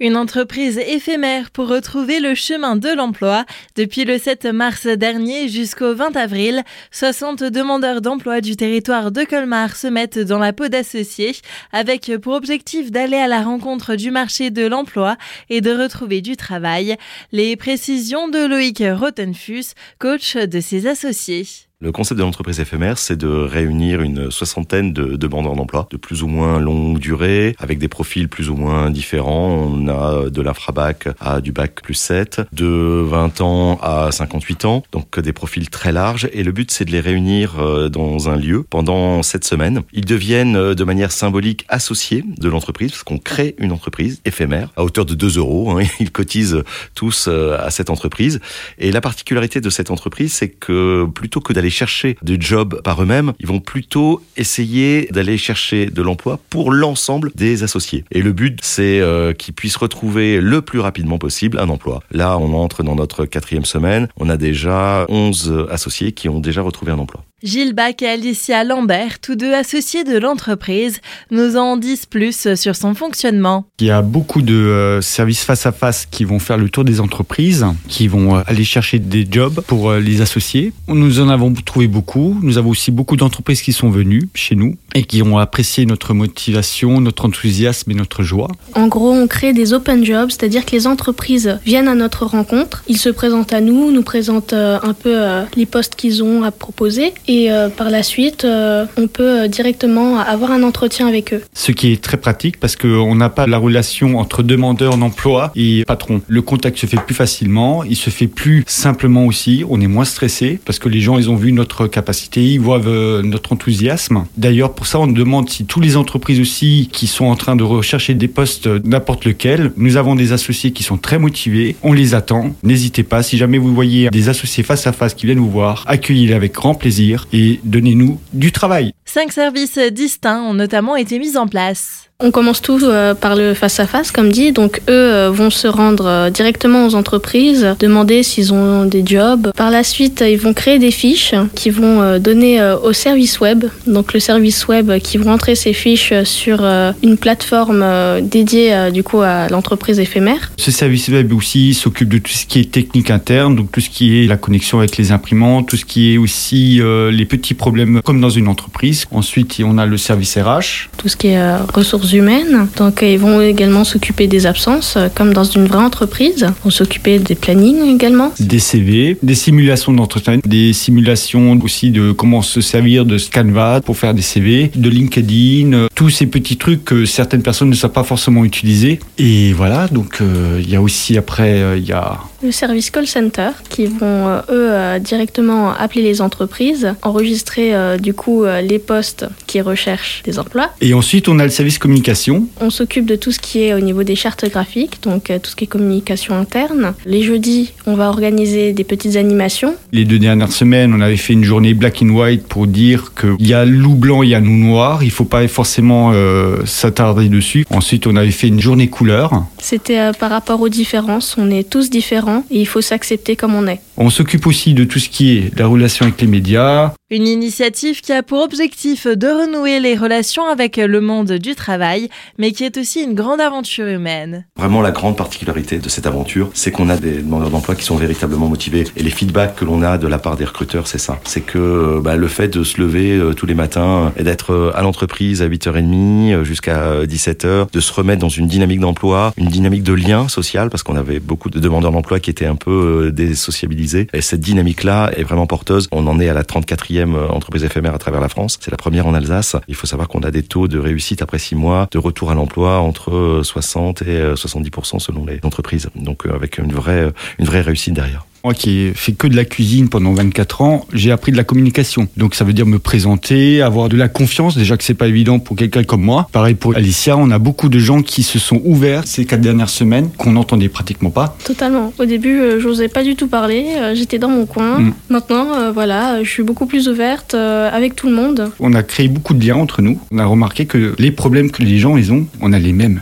Une entreprise éphémère pour retrouver le chemin de l'emploi. Depuis le 7 mars dernier jusqu'au 20 avril, 60 demandeurs d'emploi du territoire de Colmar se mettent dans la peau d'associés avec pour objectif d'aller à la rencontre du marché de l'emploi et de retrouver du travail. Les précisions de Loïc Rotenfus, coach de ses associés. Le concept de l'entreprise éphémère, c'est de réunir une soixantaine de demandeurs d'emploi de plus ou moins longue durée, avec des profils plus ou moins différents. On a de l'infrabac à du bac plus 7, de 20 ans à 58 ans, donc des profils très larges. Et le but, c'est de les réunir euh, dans un lieu pendant cette semaine. Ils deviennent euh, de manière symbolique associés de l'entreprise, parce qu'on crée une entreprise éphémère à hauteur de 2 euros. Hein. Ils cotisent tous euh, à cette entreprise. Et la particularité de cette entreprise, c'est que plutôt que d'aller chercher du job par eux-mêmes, ils vont plutôt essayer d'aller chercher de l'emploi pour l'ensemble des associés. Et le but, c'est euh, qu'ils puissent retrouver le plus rapidement possible un emploi. Là, on entre dans notre quatrième semaine. On a déjà 11 associés qui ont déjà retrouvé un emploi. Gilles Bach et Alicia Lambert, tous deux associés de l'entreprise, nous en disent plus sur son fonctionnement. Il y a beaucoup de euh, services face à face qui vont faire le tour des entreprises, qui vont euh, aller chercher des jobs pour euh, les associés. Nous en avons trouvé beaucoup. Nous avons aussi beaucoup d'entreprises qui sont venues chez nous et qui ont apprécié notre motivation, notre enthousiasme et notre joie. En gros, on crée des open jobs, c'est-à-dire que les entreprises viennent à notre rencontre, ils se présentent à nous, nous présentent un peu les postes qu'ils ont à proposer et euh, par la suite, euh, on peut euh, directement avoir un entretien avec eux. Ce qui est très pratique parce qu'on n'a pas la relation entre demandeur d'emploi et patron. Le contact se fait plus facilement, il se fait plus simplement aussi, on est moins stressé parce que les gens ils ont vu notre capacité, ils voient notre enthousiasme. D'ailleurs, pour ça, on demande si toutes les entreprises aussi qui sont en train de rechercher des postes n'importe lequel, nous avons des associés qui sont très motivés, on les attend. N'hésitez pas, si jamais vous voyez des associés face à face qui viennent vous voir, accueillez-les avec grand plaisir et donnez-nous du travail. Cinq services distincts ont notamment été mis en place. On commence tout euh, par le face-à-face, comme dit. Donc, eux euh, vont se rendre euh, directement aux entreprises, demander s'ils ont des jobs. Par la suite, ils vont créer des fiches qui vont donner au service web. Donc, le service web qui vont entrer ces fiches sur une plateforme dédiée du coup à l'entreprise éphémère. Ce service web aussi s'occupe de tout ce qui est technique interne, donc tout ce qui est la connexion avec les imprimantes, tout ce qui est aussi les petits problèmes comme dans une entreprise. Ensuite, on a le service RH. Tout ce qui est ressources humaines. Donc ils vont également s'occuper des absences, euh, comme dans une vraie entreprise. Ils vont s'occuper des plannings également. Des CV, des simulations d'entretien, des simulations aussi de comment se servir de Canva pour faire des CV, de LinkedIn, euh, tous ces petits trucs que certaines personnes ne savent pas forcément utiliser. Et voilà, donc euh, il y a aussi après, il y a le service call center qui vont eux directement appeler les entreprises, enregistrer du coup les postes qui recherchent des emplois. Et ensuite on a le service communication on s'occupe de tout ce qui est au niveau des chartes graphiques, donc euh, tout ce qui est communication interne. Les jeudis, on va organiser des petites animations. Les deux dernières semaines, on avait fait une journée black and white pour dire qu'il y a loup blanc, il y a loup noir. Il ne faut pas forcément euh, s'attarder dessus. Ensuite, on avait fait une journée couleur. C'était euh, par rapport aux différences. On est tous différents et il faut s'accepter comme on est. On s'occupe aussi de tout ce qui est la relation avec les médias. Une initiative qui a pour objectif de renouer les relations avec le monde du travail, mais qui est aussi une grande aventure humaine. Vraiment, la grande particularité de cette aventure, c'est qu'on a des demandeurs d'emploi qui sont véritablement motivés. Et les feedbacks que l'on a de la part des recruteurs, c'est ça. C'est que bah, le fait de se lever euh, tous les matins et d'être euh, à l'entreprise à 8h30 euh, jusqu'à 17h, de se remettre dans une dynamique d'emploi, une dynamique de lien social, parce qu'on avait beaucoup de demandeurs d'emploi qui étaient un peu désociabilisés. Et cette dynamique-là est vraiment porteuse. On en est à la 34e euh, entreprise éphémère à travers la France. C'est la première en Alsace. Il faut savoir qu'on a des taux de réussite après six mois, de retour à l'emploi entre 60 euh, et 70% euh, selon les entreprises. Donc avec une vraie, une vraie réussite derrière. Moi qui ai fait que de la cuisine pendant 24 ans, j'ai appris de la communication. Donc ça veut dire me présenter, avoir de la confiance, déjà que c'est pas évident pour quelqu'un comme moi. Pareil pour Alicia, on a beaucoup de gens qui se sont ouverts ces quatre dernières semaines qu'on n'entendait pratiquement pas. Totalement. Au début, euh, j'osais pas du tout parler, euh, j'étais dans mon coin. Mm. Maintenant, euh, voilà, je suis beaucoup plus ouverte avec tout le monde. On a créé beaucoup de liens entre nous. On a remarqué que les problèmes que les gens ils ont, on a les mêmes.